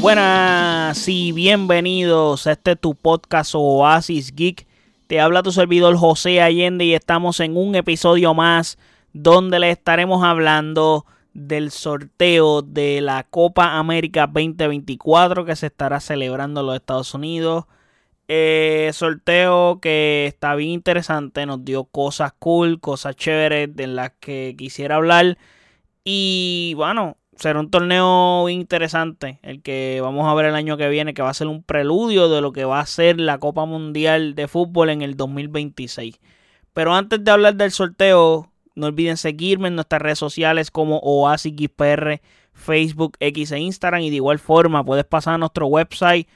Buenas y bienvenidos a este tu podcast Oasis Geek. Te habla tu servidor José Allende y estamos en un episodio más donde le estaremos hablando del sorteo de la Copa América 2024 que se estará celebrando en los Estados Unidos. Eh, sorteo que está bien interesante, nos dio cosas cool, cosas chéveres de las que quisiera hablar. Y bueno, será un torneo interesante el que vamos a ver el año que viene, que va a ser un preludio de lo que va a ser la Copa Mundial de Fútbol en el 2026. Pero antes de hablar del sorteo, no olviden seguirme en nuestras redes sociales como OasisXPR, Facebook, X e Instagram. Y de igual forma puedes pasar a nuestro website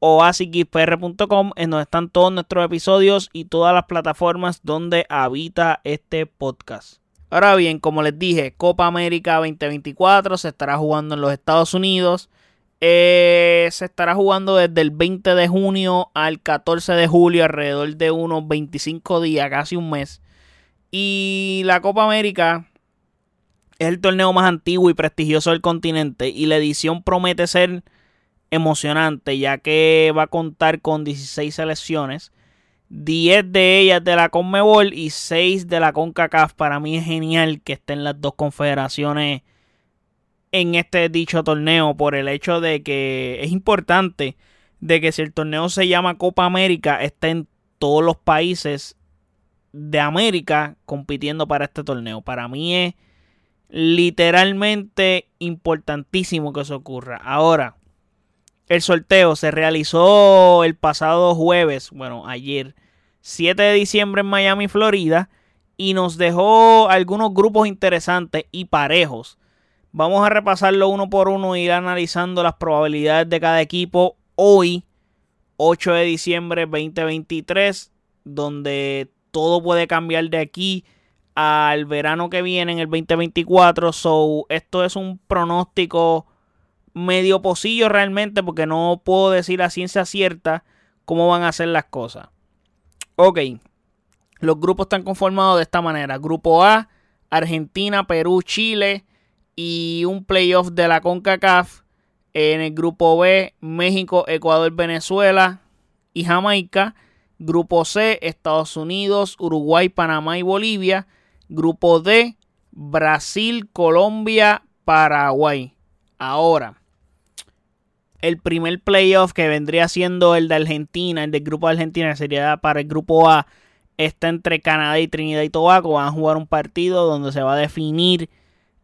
oasisxpr.com en donde están todos nuestros episodios y todas las plataformas donde habita este podcast. Ahora bien, como les dije, Copa América 2024 se estará jugando en los Estados Unidos. Eh, se estará jugando desde el 20 de junio al 14 de julio, alrededor de unos 25 días, casi un mes. Y la Copa América es el torneo más antiguo y prestigioso del continente y la edición promete ser emocionante ya que va a contar con 16 selecciones 10 de ellas de la Conmebol y 6 de la CONCACAF. Para mí es genial que estén las dos confederaciones en este dicho torneo por el hecho de que es importante de que si el torneo se llama Copa América estén todos los países de América compitiendo para este torneo. Para mí es literalmente importantísimo que eso ocurra. Ahora, el sorteo se realizó el pasado jueves, bueno, ayer, 7 de diciembre en Miami, Florida, y nos dejó algunos grupos interesantes y parejos. Vamos a repasarlo uno por uno e ir analizando las probabilidades de cada equipo hoy, 8 de diciembre 2023, donde todo puede cambiar de aquí al verano que viene en el 2024. So, esto es un pronóstico medio pocillo realmente porque no puedo decir a ciencia cierta cómo van a ser las cosas. Ok, los grupos están conformados de esta manera. Grupo A, Argentina, Perú, Chile y un playoff de la CONCACAF. En el grupo B, México, Ecuador, Venezuela y Jamaica. Grupo C, Estados Unidos, Uruguay, Panamá y Bolivia. Grupo D, Brasil, Colombia, Paraguay. Ahora, el primer playoff que vendría siendo el de Argentina, el del grupo de Argentina, sería para el grupo A, está entre Canadá y Trinidad y Tobago. Van a jugar un partido donde se va a definir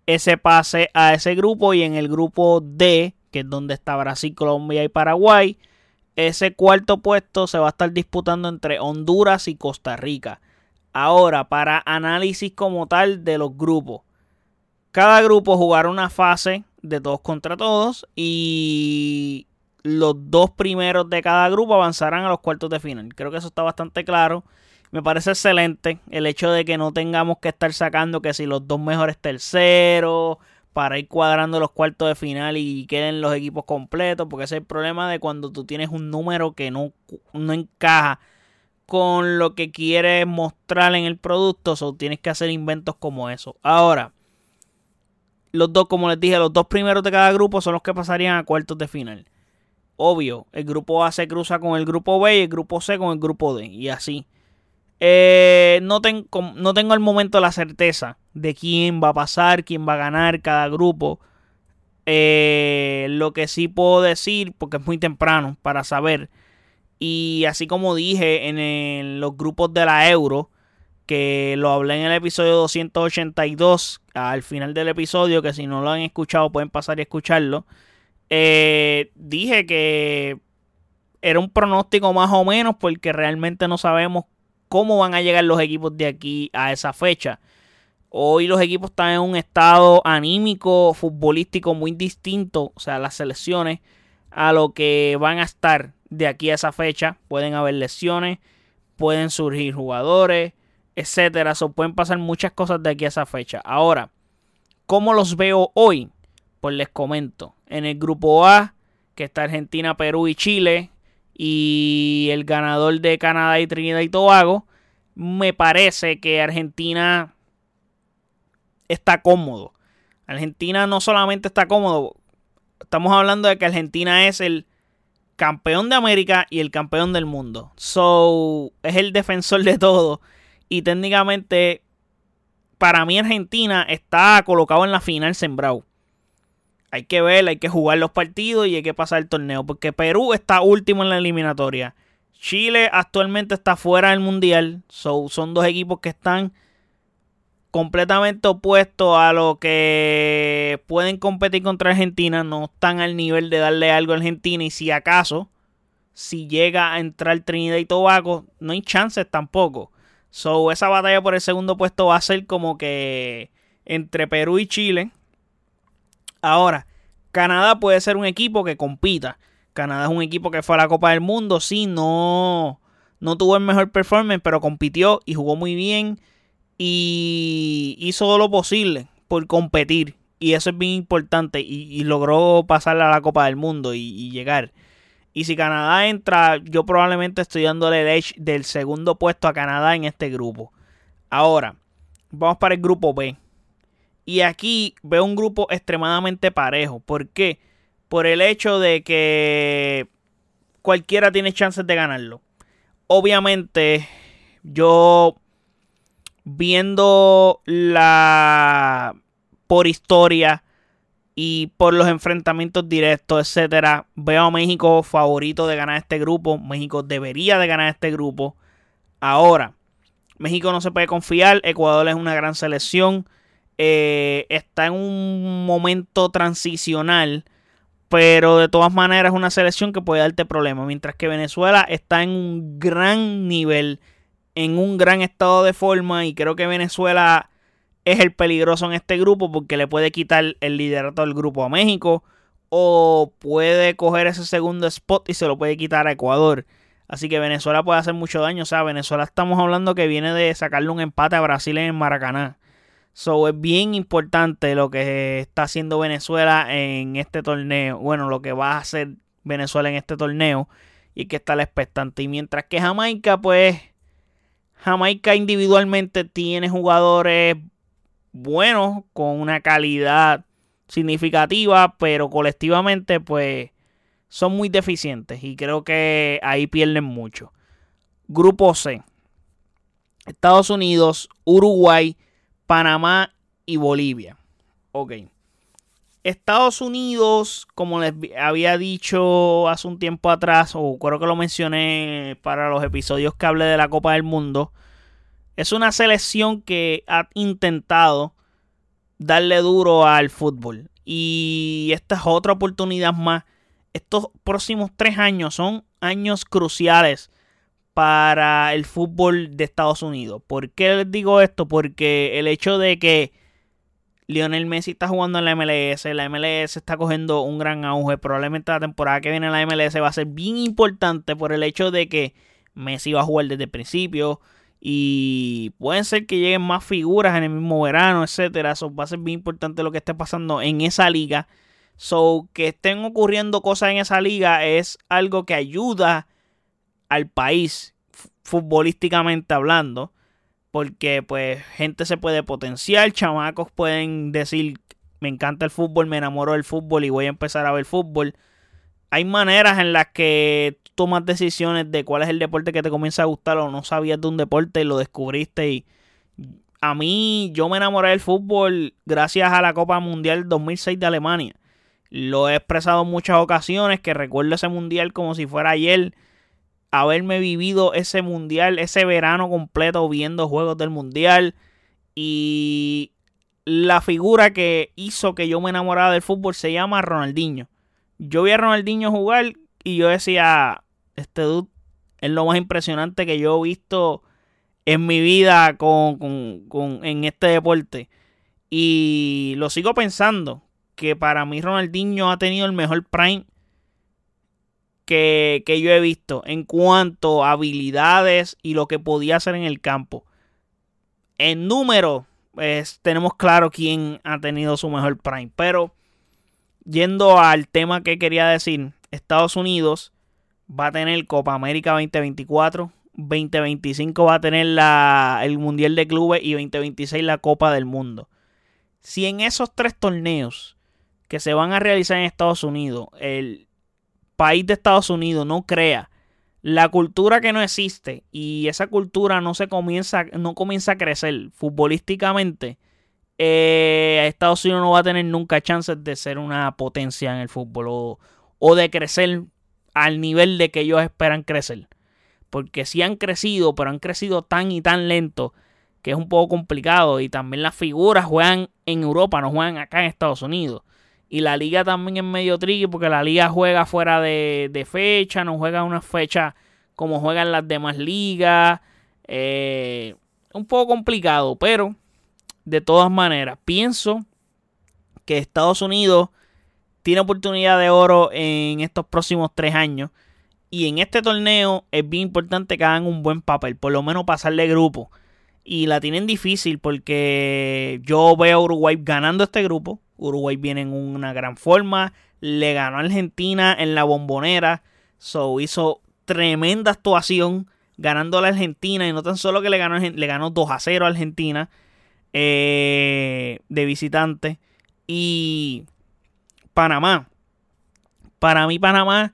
ese pase a ese grupo y en el grupo D, que es donde está Brasil, Colombia y Paraguay, ese cuarto puesto se va a estar disputando entre Honduras y Costa Rica. Ahora, para análisis como tal de los grupos. Cada grupo jugará una fase de todos contra todos y los dos primeros de cada grupo avanzarán a los cuartos de final. Creo que eso está bastante claro. Me parece excelente el hecho de que no tengamos que estar sacando que si los dos mejores terceros para ir cuadrando los cuartos de final y queden los equipos completos, porque ese es el problema de cuando tú tienes un número que no, no encaja con lo que quieres mostrar en el producto, o tienes que hacer inventos como eso. Ahora, los dos, como les dije, los dos primeros de cada grupo son los que pasarían a cuartos de final. Obvio, el grupo A se cruza con el grupo B y el grupo C con el grupo D. Y así. Eh, no, no tengo al momento la certeza de quién va a pasar, quién va a ganar cada grupo. Eh, lo que sí puedo decir, porque es muy temprano para saber. Y así como dije en los grupos de la Euro, que lo hablé en el episodio 282, al final del episodio, que si no lo han escuchado pueden pasar y escucharlo. Eh, dije que era un pronóstico más o menos porque realmente no sabemos cómo van a llegar los equipos de aquí a esa fecha. Hoy los equipos están en un estado anímico, futbolístico muy distinto, o sea, las selecciones, a lo que van a estar de aquí a esa fecha. Pueden haber lesiones, pueden surgir jugadores, etcétera. So, pueden pasar muchas cosas de aquí a esa fecha. Ahora, ¿cómo los veo hoy? Pues les comento. En el grupo A, que está Argentina, Perú y Chile, y el ganador de Canadá y Trinidad y Tobago, me parece que Argentina está cómodo. Argentina no solamente está cómodo, estamos hablando de que Argentina es el campeón de América y el campeón del mundo. So, es el defensor de todo. Y técnicamente, para mí Argentina está colocado en la final sembrado. Hay que ver, hay que jugar los partidos y hay que pasar el torneo. Porque Perú está último en la eliminatoria. Chile actualmente está fuera del mundial. So, son dos equipos que están completamente opuestos a lo que pueden competir contra Argentina. No están al nivel de darle algo a Argentina. Y si acaso, si llega a entrar Trinidad y Tobago, no hay chances tampoco. So, esa batalla por el segundo puesto va a ser como que entre Perú y Chile. Ahora, Canadá puede ser un equipo que compita. Canadá es un equipo que fue a la Copa del Mundo, sí, no, no tuvo el mejor performance, pero compitió y jugó muy bien y hizo lo posible por competir. Y eso es bien importante y, logró pasar a la Copa del Mundo y, llegar. Y si Canadá entra, yo probablemente estoy dándole el edge del segundo puesto a Canadá en este grupo. Ahora, vamos para el grupo B. Y aquí veo un grupo extremadamente parejo. ¿Por qué? Por el hecho de que cualquiera tiene chances de ganarlo. Obviamente, yo viendo la por historia y por los enfrentamientos directos, etcétera, veo a México favorito de ganar este grupo. México debería de ganar este grupo. Ahora, México no se puede confiar. Ecuador es una gran selección. Eh, está en un momento transicional, pero de todas maneras es una selección que puede darte problemas, mientras que Venezuela está en un gran nivel, en un gran estado de forma y creo que Venezuela es el peligroso en este grupo porque le puede quitar el liderato del grupo a México o puede coger ese segundo spot y se lo puede quitar a Ecuador. Así que Venezuela puede hacer mucho daño. O sea, Venezuela estamos hablando que viene de sacarle un empate a Brasil en Maracaná. So es bien importante lo que está haciendo Venezuela en este torneo. Bueno, lo que va a hacer Venezuela en este torneo. Y que está la expectante. Y mientras que Jamaica, pues. Jamaica individualmente tiene jugadores buenos. Con una calidad significativa. Pero colectivamente, pues. Son muy deficientes. Y creo que ahí pierden mucho. Grupo C. Estados Unidos, Uruguay Panamá y Bolivia. Ok. Estados Unidos, como les había dicho hace un tiempo atrás, o creo que lo mencioné para los episodios que hablé de la Copa del Mundo, es una selección que ha intentado darle duro al fútbol. Y esta es otra oportunidad más. Estos próximos tres años son años cruciales para el fútbol de Estados Unidos. ¿Por qué les digo esto? Porque el hecho de que Lionel Messi está jugando en la MLS, la MLS está cogiendo un gran auge, probablemente la temporada que viene en la MLS va a ser bien importante por el hecho de que Messi va a jugar desde el principio y pueden ser que lleguen más figuras en el mismo verano, etcétera. Eso va a ser bien importante lo que esté pasando en esa liga. So, que estén ocurriendo cosas en esa liga es algo que ayuda al país futbolísticamente hablando. Porque pues gente se puede potenciar, chamacos pueden decir, me encanta el fútbol, me enamoro del fútbol y voy a empezar a ver fútbol. Hay maneras en las que tomas decisiones de cuál es el deporte que te comienza a gustar o no sabías de un deporte y lo descubriste y a mí yo me enamoré del fútbol gracias a la Copa Mundial 2006 de Alemania. Lo he expresado en muchas ocasiones que recuerdo ese mundial como si fuera ayer haberme vivido ese mundial, ese verano completo viendo juegos del mundial y la figura que hizo que yo me enamorara del fútbol se llama Ronaldinho. Yo vi a Ronaldinho jugar y yo decía, este dude es lo más impresionante que yo he visto en mi vida con, con, en este deporte. Y lo sigo pensando, que para mí Ronaldinho ha tenido el mejor prime que, yo he visto en cuanto a habilidades y lo que podía hacer en el campo. En número, pues, tenemos claro quién ha tenido su mejor prime. Pero yendo al tema que quería decir, Estados Unidos va a tener Copa América 2024. 2025 va a tener la, el Mundial de Clubes y 2026 la Copa del Mundo. Si en esos tres torneos que se van a realizar en Estados Unidos, el país de Estados Unidos no crea la cultura que no existe y esa cultura no se comienza, no comienza a crecer futbolísticamente, eh, Estados Unidos no va a tener nunca chances de ser una potencia en el fútbol o, o de crecer al nivel de que ellos esperan crecer. Porque sí han crecido, pero han crecido tan y tan lento que es un poco complicado. Y también las figuras juegan en Europa, no juegan acá en Estados Unidos. Y la liga también es medio tricky porque la liga juega fuera de, fecha, no juega una fecha como juegan las demás ligas. Eh, un poco complicado, pero de todas maneras, pienso que Estados Unidos tiene oportunidad de oro en estos próximos tres años. Y en este torneo es bien importante que hagan un buen papel, por lo menos pasarle grupo. Y la tienen difícil porque yo veo a Uruguay ganando este grupo. Uruguay viene en una gran forma. Le ganó a Argentina en la bombonera. So hizo tremenda actuación ganando a la Argentina. Y no tan solo que le ganó, le ganó 2 a 0 a Argentina eh, de visitante. Y Panamá. Para mí Panamá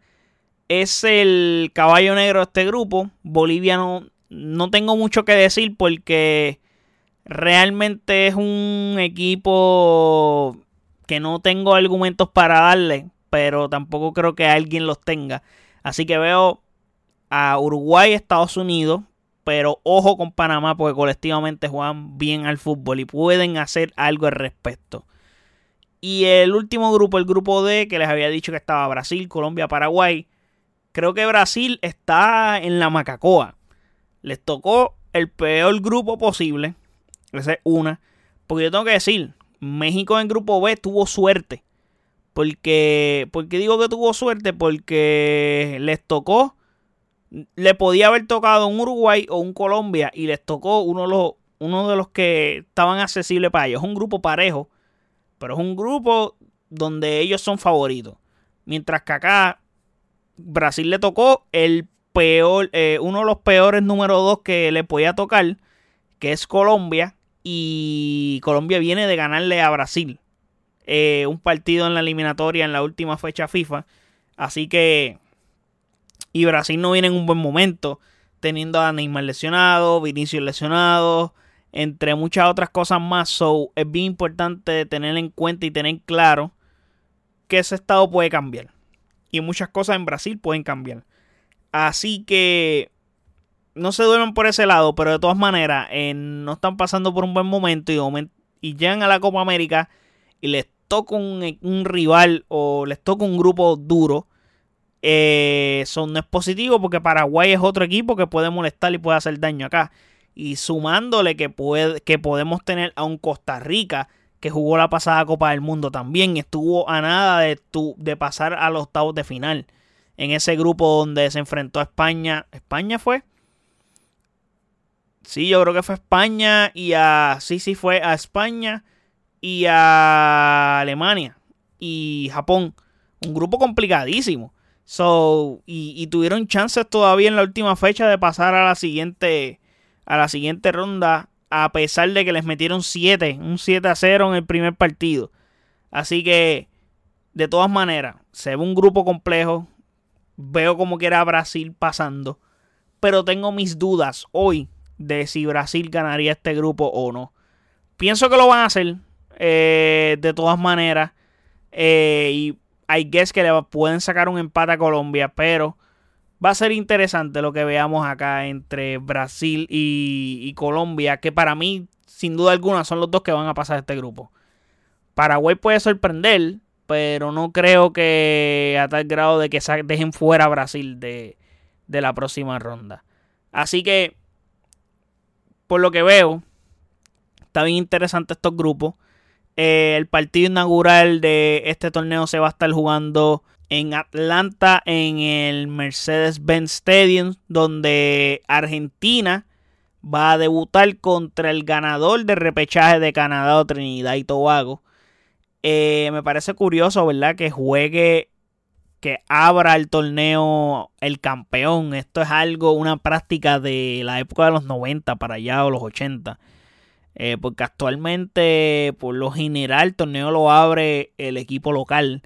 es el caballo negro de este grupo. Bolivia no, tengo mucho que decir porque realmente es un equipo que no tengo argumentos para darle, pero tampoco creo que alguien los tenga. Así que veo a Uruguay, Estados Unidos, pero ojo con Panamá porque colectivamente juegan bien al fútbol y pueden hacer algo al respecto. Y el último grupo, el grupo D, que les había dicho que estaba Brasil, Colombia, Paraguay. Creo que Brasil está en la Macacoa. Les tocó el peor grupo posible. Esa es una. Porque yo tengo que decir, México en grupo B tuvo suerte. Porque, porque digo que tuvo suerte? Porque les tocó le podía haber tocado un Uruguay o un Colombia y les tocó uno de los, uno de los que estaban accesibles para ellos. Es un grupo parejo, pero es un grupo donde ellos son favoritos. Mientras que acá Brasil le tocó el peor, eh, uno de los peores número dos que le podía tocar, que es Colombia. Y Colombia viene de ganarle a Brasil. Eh, un partido en la eliminatoria en la última fecha FIFA. Así que y Brasil no viene en un buen momento, teniendo a Neymar lesionado, Vinicius lesionado, entre muchas otras cosas más. So, es bien importante tener en cuenta y tener claro que ese estado puede cambiar. Y muchas cosas en Brasil pueden cambiar. Así que no se duermen por ese lado, pero de todas maneras eh, no están pasando por un buen momento y, y llegan a la Copa América y les toca un, un rival o les toca un grupo duro eh, eso no es positivo porque Paraguay es otro equipo que puede molestar y puede hacer daño acá. Y sumándole que, puede, que podemos tener a un Costa Rica que jugó la pasada Copa del Mundo también. Estuvo a nada de, de pasar a los octavos de final. En ese grupo donde se enfrentó a España. ¿España fue? Sí, yo creo que fue España y a... Sí, sí, fue a España y a Alemania y Japón. Un grupo complicadísimo. So, y, tuvieron chances todavía en la última fecha de pasar a la siguiente, a la siguiente ronda, a pesar de que les metieron 7, un 7 a 0 en el primer partido. Así que, de todas maneras, se ve un grupo complejo. Veo como que era Brasil pasando. Pero tengo mis dudas hoy de si Brasil ganaría este grupo o no. Pienso que lo van a hacer. Eh, de todas maneras. Eh, y I guess que le pueden sacar un empate a Colombia, pero va a ser interesante lo que veamos acá entre Brasil y, Colombia, que para mí, sin duda alguna, son los dos que van a pasar este grupo. Paraguay puede sorprender, pero no creo que a tal grado de que dejen fuera a Brasil de, de la próxima ronda. Así que, por lo que veo, está bien interesante estos grupos. Eh, el partido inaugural de este torneo se va a estar jugando en Atlanta en el Mercedes-Benz Stadium, donde Argentina va a debutar contra el ganador de repechaje de Canadá o Trinidad y Tobago. Eh, me parece curioso, ¿verdad? Que juegue, que abra el torneo el campeón. Esto es algo, una práctica de la época de los 90 para allá o los 80. Eh, porque actualmente, por lo general, el torneo lo abre el equipo local.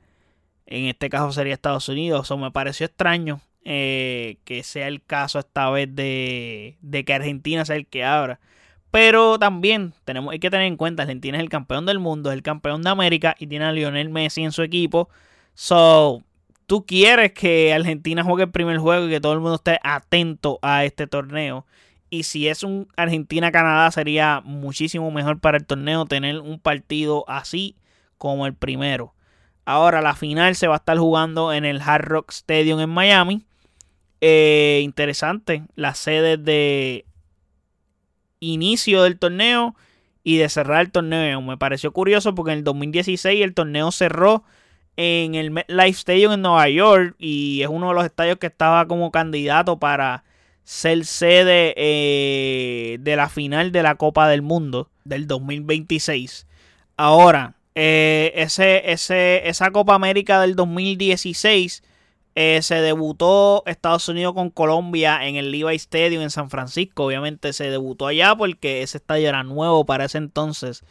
En este caso sería Estados Unidos. Eso me pareció extraño eh, que sea el caso esta vez de, de, que Argentina sea el que abra. Pero también tenemos, hay que tener en cuenta, Argentina es el campeón del mundo, es el campeón de América y tiene a Lionel Messi en su equipo. So, tú quieres que Argentina juegue el primer juego y que todo el mundo esté atento a este torneo. Y si es un Argentina-Canadá sería muchísimo mejor para el torneo tener un partido así como el primero. Ahora la final se va a estar jugando en el Hard Rock Stadium en Miami. Eh, interesante, las sedes de inicio del torneo y de cerrar el torneo. Me pareció curioso porque en el 2016 el torneo cerró en el MetLife Stadium en Nueva York y es uno de los estadios que estaba como candidato para ser sede eh, de la final de la Copa del Mundo del 2026. Ahora, eh, ese, ese, esa Copa América del 2016 eh, se debutó Estados Unidos con Colombia en el Levi Stadium en San Francisco. Obviamente se debutó allá porque ese estadio era nuevo para ese entonces.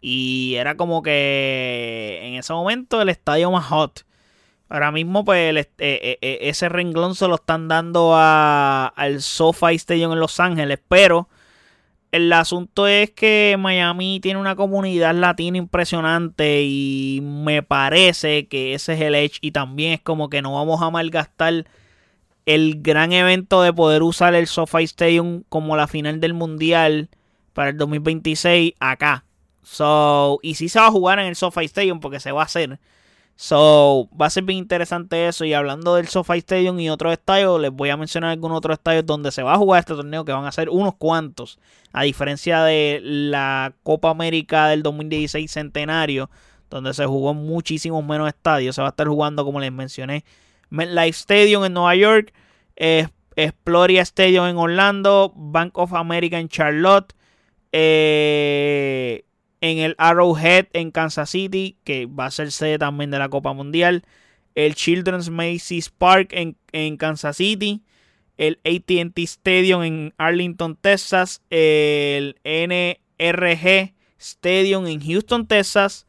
Y era como que en ese momento el estadio más hot. Ahora mismo, pues, eh, eh, ese renglón se lo están dando al SoFi Stadium en Los Ángeles. Pero el asunto es que Miami tiene una comunidad latina impresionante y me parece que ese es el edge y también es como que no vamos a malgastar el gran evento de poder usar el SoFi Stadium como la final del mundial para el 2026 acá. So, y sí se va a jugar en el SoFi Stadium porque se va a hacer. So, va a ser bien interesante eso. Y hablando del SoFi Stadium y otros estadios, les voy a mencionar algunos otros estadios donde se va a jugar este torneo, que van a ser unos cuantos. A diferencia de la Copa América del 2016 Centenario, donde se jugó en muchísimos menos estadios. Se va a estar jugando, como les mencioné, MetLife Stadium en Nueva York, Exploria Stadium en Orlando, Bank of America en Charlotte. Eh, en el Arrowhead en Kansas City, que va a ser sede también de la Copa Mundial, el Children's Macy's Park en, Kansas City, el ATT Stadium en Arlington, Texas, el NRG Stadium en Houston, Texas,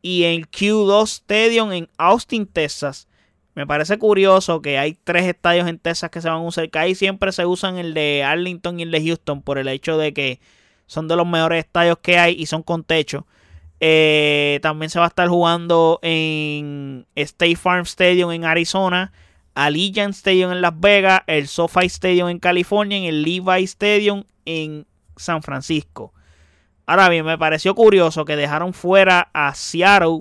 y el Q2 Stadium en Austin, Texas. Me parece curioso que hay tres estadios en Texas que se van a usar. Que ahí siempre se usan el de Arlington y el de Houston por el hecho de que son de los mejores estadios que hay y son con techo. Eh, también se va a estar jugando en State Farm Stadium en Arizona, Allegiant Stadium en Las Vegas, el SoFi Stadium en California, en el Levi Stadium en San Francisco. Ahora bien, me pareció curioso que dejaron fuera a Seattle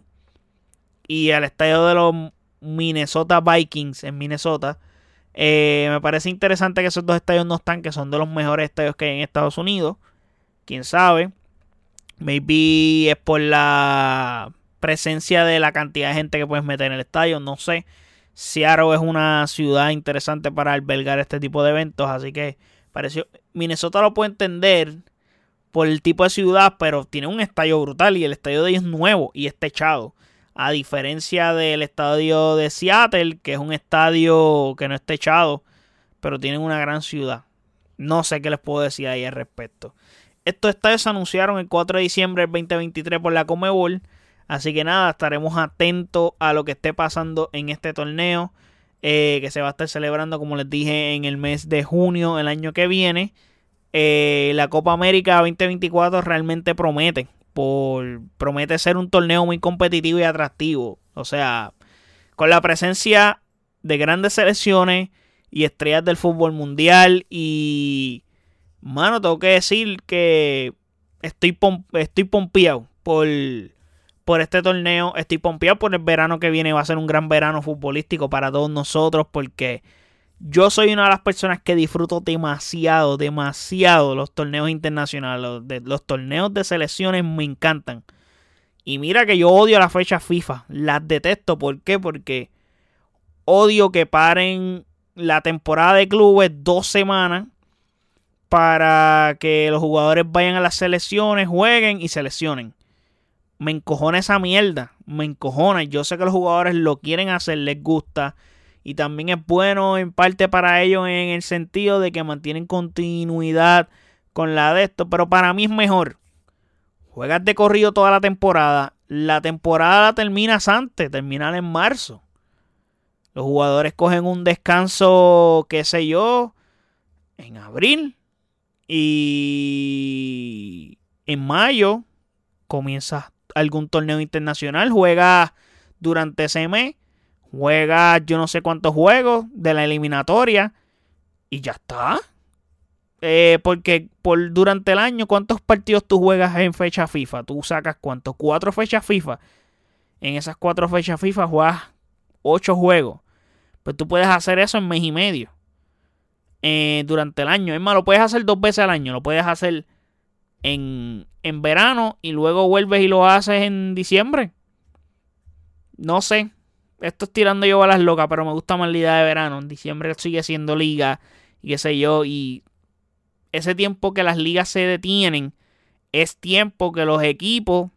y al estadio de los Minnesota Vikings en Minnesota. Eh, me parece interesante que esos dos estadios no están, que son de los mejores estadios que hay en Estados Unidos quién sabe. Maybe es por la presencia de la cantidad de gente que puedes meter en el estadio, no sé. Seattle es una ciudad interesante para albergar este tipo de eventos, así que pareció Minnesota lo puede entender por el tipo de ciudad, pero tiene un estadio brutal y el estadio de ellos es nuevo y está techado. A diferencia del estadio de Seattle, que es un estadio que no es techado, pero tiene una gran ciudad. No sé qué les puedo decir ahí al respecto. Estos estadios se anunciaron el 4 de diciembre del 2023 por la Comebol. Así que nada, estaremos atentos a lo que esté pasando en este torneo. Eh, que se va a estar celebrando, como les dije, en el mes de junio el año que viene. Eh, la Copa América 2024 realmente promete. Por, promete ser un torneo muy competitivo y atractivo. O sea, con la presencia de grandes selecciones y estrellas del fútbol mundial y Mano, tengo que decir que estoy, estoy pompeado por, por este torneo. Estoy pompeado por el verano que viene. Va a ser un gran verano futbolístico para todos nosotros porque yo soy una de las personas que disfruto demasiado, demasiado los torneos internacionales. Los, de, los torneos de selecciones me encantan. Y mira que yo odio las fechas FIFA. Las detesto. ¿Por qué? Porque odio que paren la temporada de clubes dos semanas para que los jugadores vayan a las selecciones, jueguen y seleccionen. Me encojona esa mierda, me encojona. Yo sé que los jugadores lo quieren hacer, les gusta. Y también es bueno en parte para ellos en el sentido de que mantienen continuidad con la de esto. Pero para mí es mejor juegas de corrido toda la temporada. La temporada terminas antes, terminar en marzo. Los jugadores cogen un descanso, qué sé yo, en abril. Y en mayo comienza algún torneo internacional. Juega durante ese mes. Juega yo no sé cuántos juegos de la eliminatoria. Y ya está. Eh, porque por, durante el año, ¿cuántos partidos tú juegas en fecha FIFA? Tú sacas cuántos? Cuatro fechas FIFA. En esas cuatro fechas FIFA juegas ocho juegos. Pues tú puedes hacer eso en mes y medio. Eh, durante el año. Es más, lo puedes hacer dos veces al año. Lo puedes hacer en, en verano y luego vuelves y lo haces en diciembre. No sé. Esto es tirando yo a las locas, pero me gusta más la idea de verano. En diciembre sigue siendo liga y qué sé yo. Y ese tiempo que las ligas se detienen es tiempo que los equipos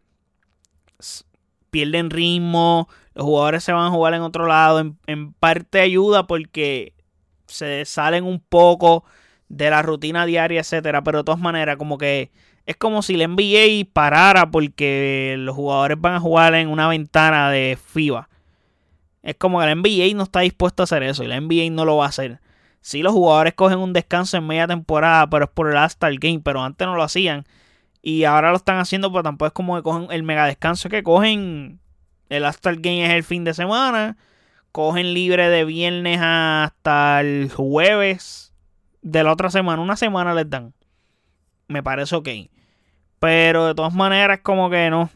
pierden ritmo, los jugadores se van a jugar en otro lado. En, parte ayuda porque se salen un poco de la rutina diaria, etcétera. Pero de todas maneras, como que es como si la NBA parara porque los jugadores van a jugar en una ventana de FIBA. Es como que la NBA no está dispuesto a hacer eso y la NBA no lo va a hacer. Si los jugadores cogen un descanso en media temporada, pero es por el All-Star Game, pero antes no lo hacían. Y ahora lo están haciendo, pero tampoco es como que cogen el mega descanso que cogen el Astral Game es el fin de semana. Cogen libre de viernes hasta el jueves de la otra semana. Una semana les dan. Me parece ok. Pero de todas maneras, como que no.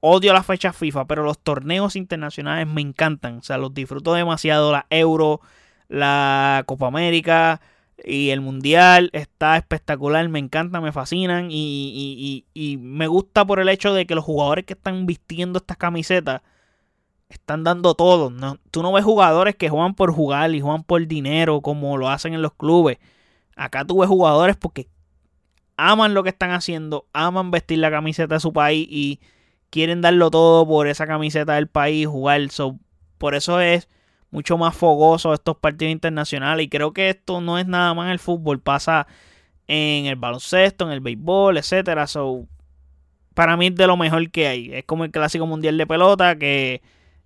Odio las fechas FIFA, pero los torneos internacionales me encantan. O sea, los disfruto demasiado. La Euro, la Copa América, y el mundial está espectacular, me encanta, me fascinan y, y, me gusta por el hecho de que los jugadores que están vistiendo estas camisetas están dando todo. ¿no? Tú no ves jugadores que juegan por jugar y juegan por dinero como lo hacen en los clubes. Acá tú ves jugadores porque aman lo que están haciendo, aman vestir la camiseta de su país y quieren darlo todo por esa camiseta del país, jugar. por eso es mucho más fogoso estos partidos internacionales. Y creo que esto no es nada más el fútbol, pasa en el baloncesto, en el béisbol, etcétera. So, para mí es de lo mejor que hay. Es como el clásico mundial de pelota, que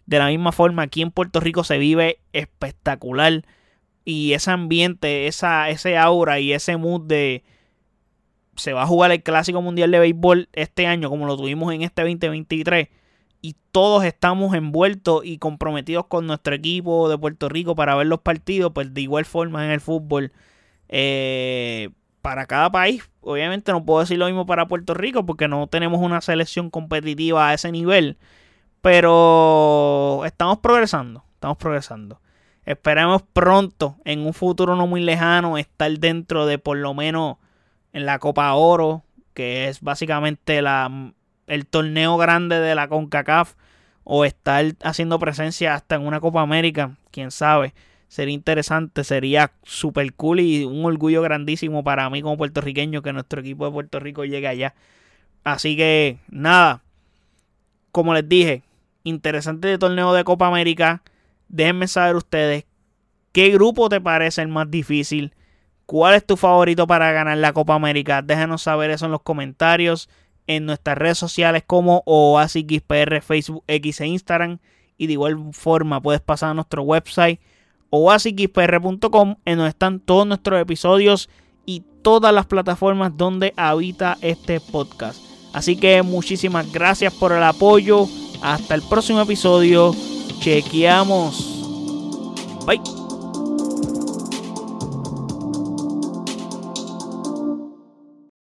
de la misma forma aquí en Puerto Rico se vive espectacular. Y ese ambiente, esa, ese aura y ese mood de se va a jugar el clásico mundial de béisbol este año, como lo tuvimos en este 2023 y todos estamos envueltos y comprometidos con nuestro equipo de Puerto Rico para ver los partidos, pues de igual forma en el fútbol. Eh, para cada país, obviamente no puedo decir lo mismo para Puerto Rico porque no tenemos una selección competitiva a ese nivel, pero estamos progresando, estamos progresando. Esperemos pronto, en un futuro no muy lejano, estar dentro de por lo menos en la Copa Oro, que es básicamente la el torneo grande de la CONCACAF o estar haciendo presencia hasta en una Copa América, quién sabe. Sería interesante, sería super cool y un orgullo grandísimo para mí como puertorriqueño que nuestro equipo de Puerto Rico llegue allá. Así que nada, como les dije, interesante el torneo de Copa América. Déjenme saber ustedes qué grupo te parece el más difícil. ¿Cuál es tu favorito para ganar la Copa América? Déjanos saber eso en los comentarios en nuestras redes sociales como OASIXPR, Facebook, X e Instagram. Y de igual forma puedes pasar a nuestro website oasixpr.com en donde están todos nuestros episodios y todas las plataformas donde habita este podcast. Así que muchísimas gracias por el apoyo. Hasta el próximo episodio. Chequeamos. Bye.